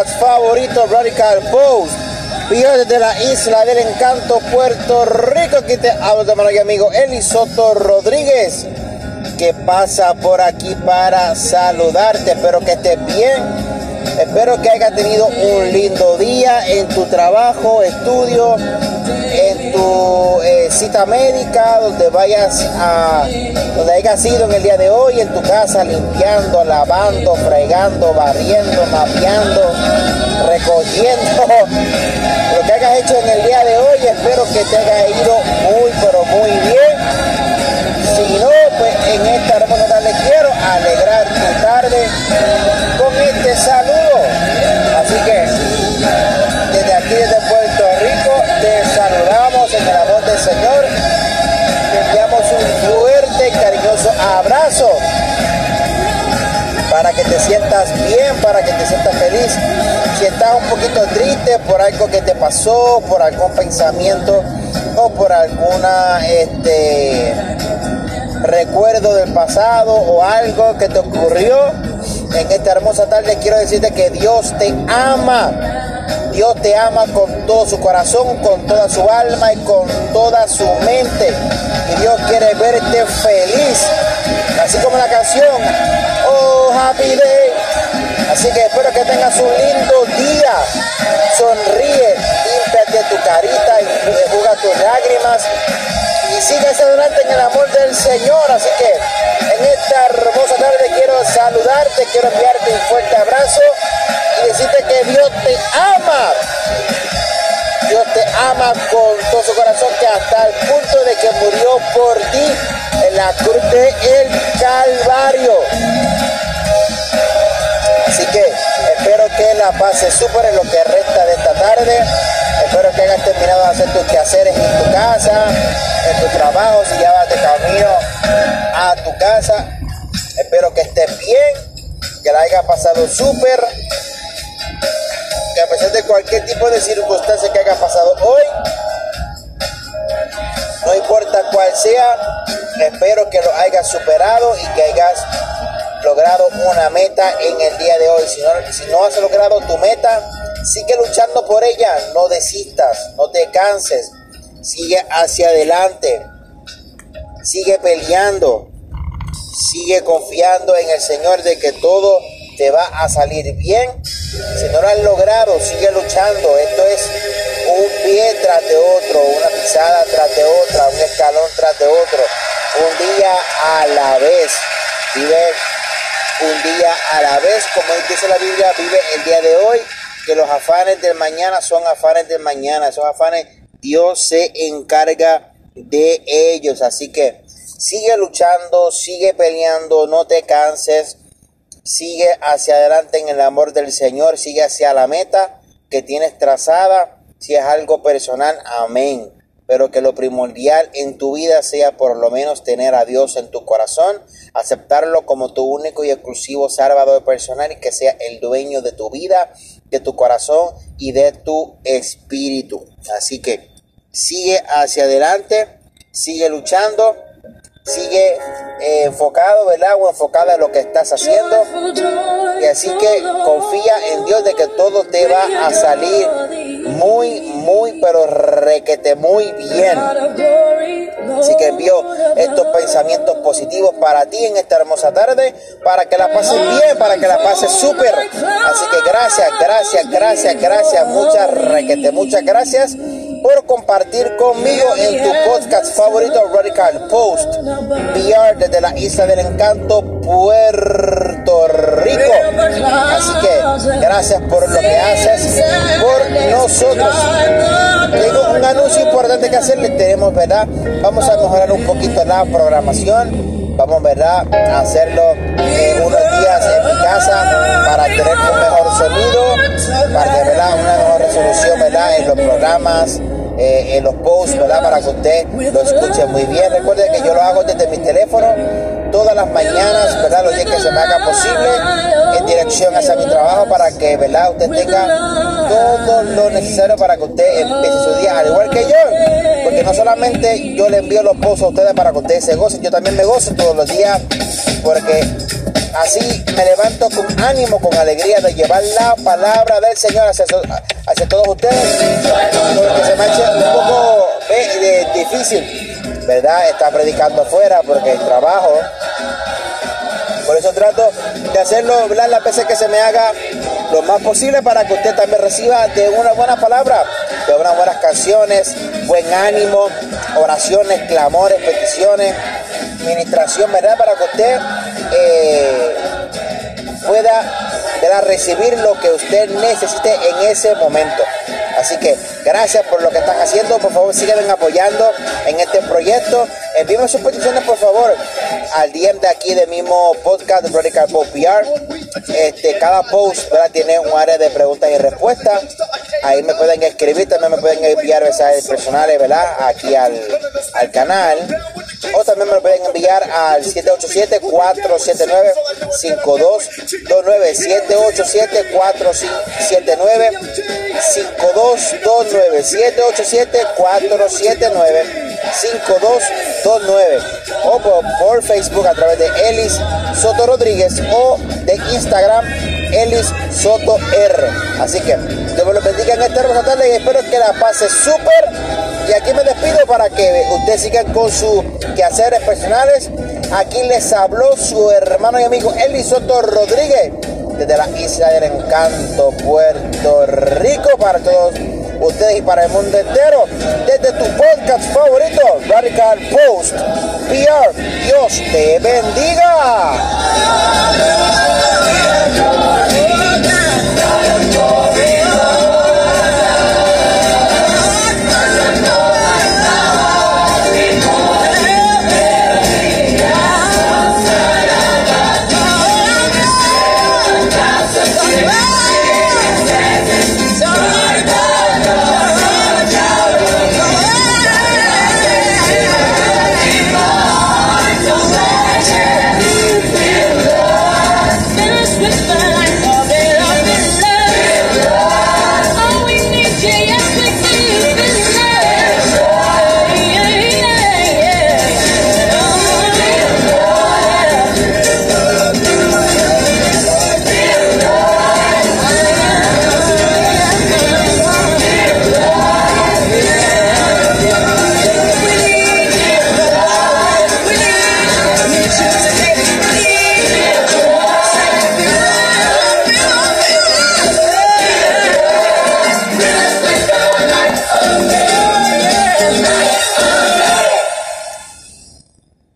podcast favorito, Radical Post. Video desde la isla del encanto, Puerto Rico. Aquí te hablo de mano y amigo Elisoto Rodríguez, que pasa por aquí para saludarte. Espero que estés bien. Espero que hayas tenido un lindo día en tu trabajo, estudio, en tu eh, cita médica, donde vayas a, donde hayas ido en el día de hoy, en tu casa, limpiando, lavando, fregando, barriendo, mapeando, recogiendo. Lo que hayas hecho en el día de hoy, espero que te haya ido muy, pero muy bien. Si no, pues en esta hermosa le quiero alegrar tu tarde con este saludo. Abrazo para que te sientas bien, para que te sientas feliz. Si estás un poquito triste por algo que te pasó, por algún pensamiento o por alguna este recuerdo del pasado o algo que te ocurrió en esta hermosa tarde, quiero decirte que Dios te ama. Dios te ama con todo su corazón, con toda su alma y con toda su mente. Y Dios quiere verte feliz. Así como la canción, Oh Happy Day. Así que espero que tengas un lindo día. Sonríe, límpiate tu carita y juega tus lágrimas y sigues adelante en el amor del Señor. Así que en esta hermosa tarde quiero saludarte, quiero enviarte un fuerte abrazo y decirte que Dios te ama. Dios te ama con todo su corazón que hasta el punto de que murió por ti la cruz de el Calvario. Así que espero que la pases súper en lo que resta de esta tarde. Espero que hayas terminado de hacer tus quehaceres en tu casa, en tu trabajo, si ya vas de camino a tu casa. Espero que estés bien, que la hayas pasado súper, que a pesar de cualquier tipo de circunstancia que haya pasado hoy, no importa cuál sea, espero que lo hayas superado y que hayas logrado una meta en el día de hoy. Si no, has logrado tu meta, sigue luchando por ella, no desistas, no te canses, sigue hacia adelante, sigue peleando, sigue confiando en el Señor de que todo te va a salir bien. Si no lo has logrado, sigue luchando. Esto es un pie tras de otro, una pisada tras de otra, un escalón tras de otro, un día a la vez. Vive un día a la vez, como dice la Biblia, vive el día de hoy, que los afanes del mañana son afanes del mañana, esos afanes Dios se encarga de ellos, así que sigue luchando, sigue peleando, no te canses, sigue hacia adelante en el amor del Señor, sigue hacia la meta que tienes trazada, si es algo personal, amén pero que lo primordial en tu vida sea por lo menos tener a Dios en tu corazón, aceptarlo como tu único y exclusivo salvador personal y que sea el dueño de tu vida, de tu corazón y de tu espíritu. Así que sigue hacia adelante, sigue luchando, sigue eh, enfocado, ¿verdad? O enfocada en lo que estás haciendo. Y así que confía en Dios de que todo te va a salir muy, muy, pero requete muy bien. Así que envío estos pensamientos positivos para ti en esta hermosa tarde, para que la pases bien, para que la pases súper. Así que gracias, gracias, gracias, gracias, muchas requete, muchas gracias por compartir conmigo en tu podcast favorito Radical Post VR desde la isla del encanto Puerto Rico. Así que gracias por lo que haces por nosotros. Tengo un anuncio importante que hacerles tenemos verdad vamos a mejorar un poquito la programación. Vamos verdad a hacerlo unos días en mi casa para tener un mejor sonido para tener una mejor resolución verdad en los programas eh, en los posts, ¿verdad? Para que usted lo escuche muy bien. Recuerde que yo lo hago desde mi teléfono todas las mañanas, ¿verdad? Los días que se me haga posible en dirección hacia mi trabajo para que, ¿verdad? Usted tenga todo lo necesario para que usted empiece su día, al igual que yo. Porque no solamente yo le envío los posts a ustedes para que ustedes se gocen, yo también me gozo todos los días porque Así me levanto con ánimo, con alegría de llevar la palabra del Señor hacia, todos ustedes. Porque se me un poco eh, difícil, ¿verdad? Estar predicando afuera porque el trabajo. Por eso trato de hacerlo las veces que se me haga lo más posible para que usted también reciba de una buena palabra, de unas buenas canciones, buen ánimo, oraciones, clamores, peticiones, ministración, ¿verdad? Para que usted eh, pueda recibir lo que usted necesite en ese momento. Así que gracias por lo que están haciendo. Por favor, sigan apoyando en este proyecto. Envíenme sus peticiones, por favor, al DM de aquí del mismo podcast de Radical Pop PR. Este, cada post tiene un área de preguntas y respuestas. Ahí me pueden escribir, también me pueden enviar mensajes personales, ¿verdad? Aquí al, al canal. O también me lo pueden enviar al 787-479-5229. 787-479-5229. 787-479-5229. O por, Facebook a través de Elis Soto Rodríguez o de Instagram Elis Soto R. Así que Dios me lo bendiga en hermosa tarde y espero que la pase súper. Y aquí me despido para que ustedes sigan con sus quehaceres personales. Aquí les habló su hermano y amigo Elis Soto Rodríguez desde la isla del encanto, Puerto Rico, para todos ustedes y para el mundo entero, desde tu podcast favorito, Radical Post PR. Dios te bendiga.